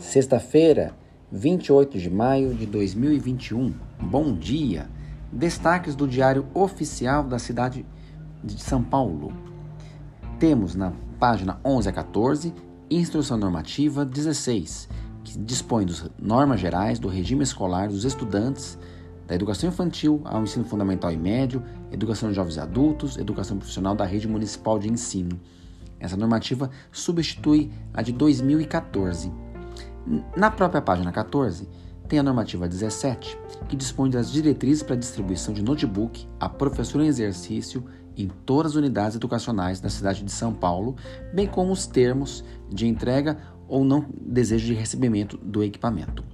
Sexta-feira, 28 de maio de 2021. Bom dia! Destaques do Diário Oficial da cidade de São Paulo. Temos na página 11 a 14, Instrução Normativa 16, que dispõe das normas gerais do regime escolar dos estudantes da educação infantil ao ensino fundamental e médio, educação de jovens e adultos, educação profissional da rede municipal de ensino. Essa normativa substitui a de 2014 na própria página 14, tem a normativa 17, que dispõe das diretrizes para distribuição de notebook a professor em exercício em todas as unidades educacionais da cidade de São Paulo, bem como os termos de entrega ou não desejo de recebimento do equipamento.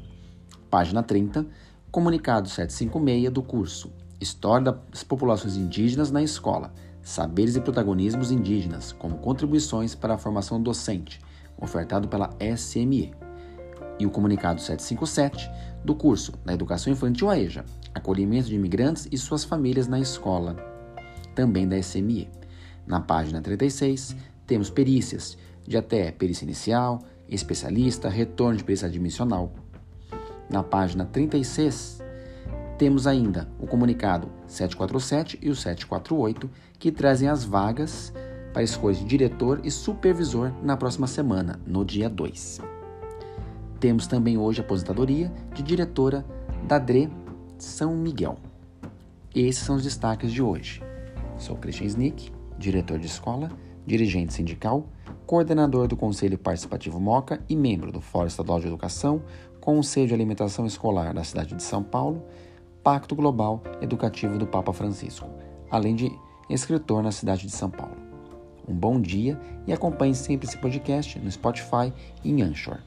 Página 30, comunicado 756 do curso História das Populações Indígenas na Escola, Saberes e Protagonismos Indígenas como contribuições para a formação docente, ofertado pela SME e o comunicado 757 do curso da Educação Infantil AEJA, Acolhimento de Imigrantes e Suas Famílias na Escola, também da SME. Na página 36, temos perícias de até perícia inicial, especialista, retorno de perícia admissional. Na página 36, temos ainda o comunicado 747 e o 748, que trazem as vagas para escolha de diretor e supervisor na próxima semana, no dia 2. Temos também hoje a aposentadoria de diretora da DRE São Miguel. Esses são os destaques de hoje. Sou Christian Snick, diretor de escola, dirigente sindical, coordenador do Conselho Participativo MOCA e membro do Fórum Estadual de Educação, Conselho de Alimentação Escolar da cidade de São Paulo, Pacto Global Educativo do Papa Francisco, além de escritor na cidade de São Paulo. Um bom dia e acompanhe sempre esse podcast no Spotify e em Anchor.